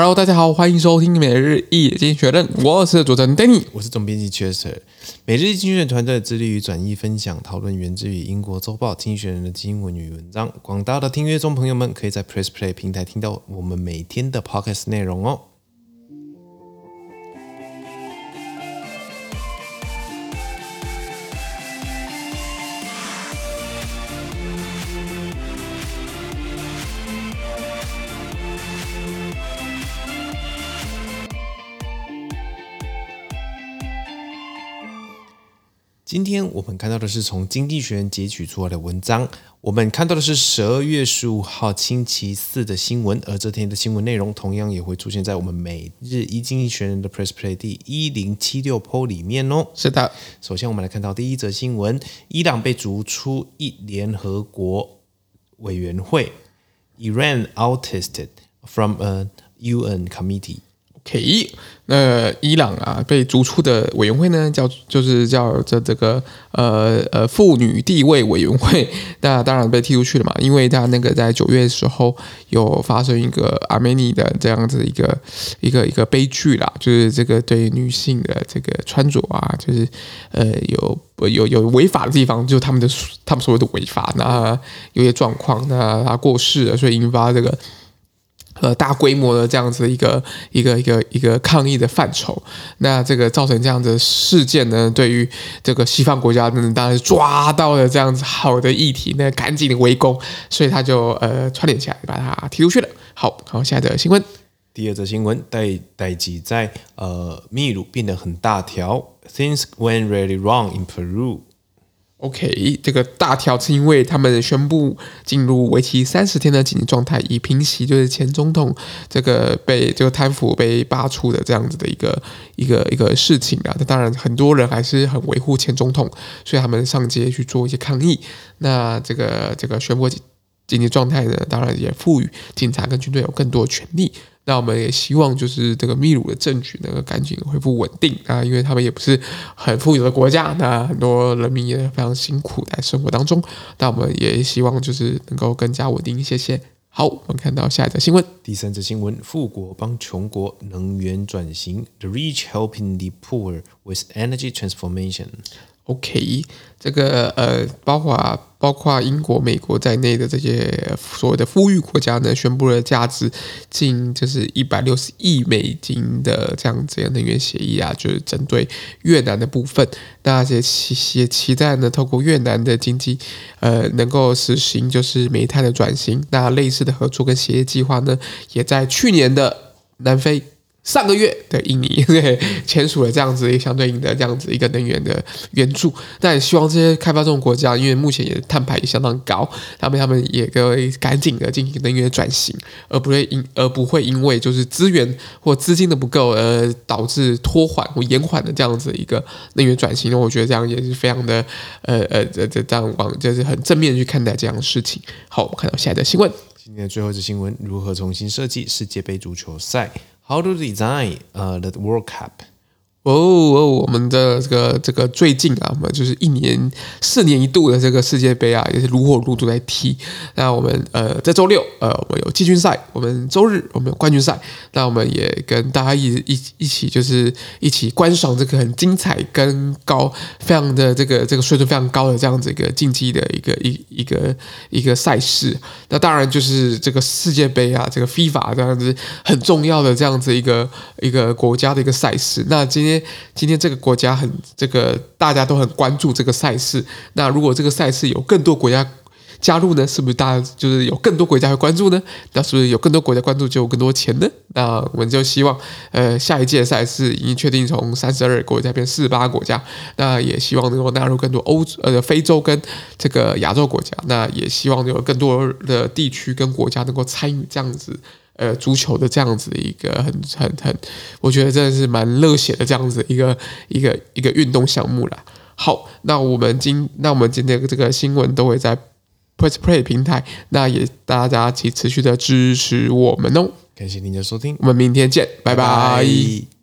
Hello，大家好，欢迎收听每日一经济学人，我是主持人 Danny，我是总编辑 Chester。每日一经济学人团队致力于转译、分享、讨论源自于英国周报《听学人》的经文与文章。广大的听阅中朋友们，可以在 Press Play 平台听到我们每天的 Podcast 内容哦。今天我们看到的是从《经济学人》截取出来的文章。我们看到的是十二月十五号星期四的新闻，而这天的新闻内容同样也会出现在我们每日一经济学人的 Press Play 第一零七六 Po 里面哦。是的，首先我们来看到第一则新闻：伊朗被逐出一联合国委员会，Iran ousted from a UN committee。嘿那伊朗啊被逐出的委员会呢，叫就是叫这这个呃呃妇女地位委员会，那当然被踢出去了嘛，因为他那个在九月的时候有发生一个阿美尼的这样子一个一个一个悲剧啦，就是这个对女性的这个穿着啊，就是呃有有有违法的地方，就是他们的他们所谓的违法，那有些状况，那他过世了，所以引发这个。呃，大规模的这样子一个一个一个一个抗议的范畴，那这个造成这样子事件呢，对于这个西方国家，当然是抓到了这样子好的议题，那赶紧的围攻，所以他就呃串联起来把他踢出去了。好，好，下一则新闻，第二则新闻，代代志在呃秘鲁变得很大条，Things went really wrong in Peru。OK，这个大条是因为他们宣布进入为期三十天的紧急状态，以平息就是前总统这个被这个贪腐被罢黜的这样子的一个一个一个事情啊。那当然很多人还是很维护前总统，所以他们上街去做一些抗议。那这个这个宣布紧急状态呢，当然也赋予警察跟军队有更多的权利。那我们也希望，就是这个秘鲁的政局能够赶紧恢复稳定啊，因为他们也不是很富有的国家，那很多人民也非常辛苦在生活当中。那我们也希望，就是能够更加稳定一些些。好，我们看到下一则新闻，第三则新闻：富国帮穷国能源转型，The rich helping the poor with energy transformation。OK，这个呃，包括包括英国、美国在内的这些所谓的富裕国家呢，宣布了价值近就是一百六十亿美金的这样子的能源协议啊，就是针对越南的部分。那也期也期待呢，透过越南的经济，呃，能够实行就是煤炭的转型。那类似的合作跟协议计划呢，也在去年的南非。上个月的印尼 对签署了这样子一个相对应的这样子一个能源的援助，但也希望这些开发中国家，因为目前也碳排也相当高，他们他们也可以赶紧的进行能源转型，而不会因而不会因为就是资源或资金的不够而导致拖缓或延缓的这样子一个能源转型。那我觉得这样也是非常的呃呃这这这样往就是很正面去看待这样的事情。好，我们看到下一则新闻，今天的最后一则新闻：如何重新设计世界杯足球赛？How to design uh the World Cup? 哦哦，我们的这个这个最近啊，我们就是一年四年一度的这个世界杯啊，也是如火如荼在踢。那我们呃在周六呃我们有季军赛，我们周日我们有冠军赛。那我们也跟大家一一一起就是一起观赏这个很精彩跟高非常的这个这个水准非常高的这样子一个竞技的一个一一个一个赛事。那当然就是这个世界杯啊，这个 FIFA 这样子很重要的这样子一个一个国家的一个赛事。那今天。今天这个国家很这个大家都很关注这个赛事。那如果这个赛事有更多国家加入呢？是不是大家就是有更多国家会关注呢？那是不是有更多国家关注就有更多钱呢？那我们就希望，呃，下一届赛事已经确定从三十二个国家变四十八个国家。那也希望能够纳入更多欧呃非洲跟这个亚洲国家。那也希望有更多的地区跟国家能够参与这样子。呃，足球的这样子一个很很很，我觉得真的是蛮热血的这样子一个一个一个运动项目啦。好，那我们今那我们今天这个新闻都会在 Press Play 平台，那也大家请持续的支持我们哦。感谢您的收听，我们明天见，拜拜。拜拜。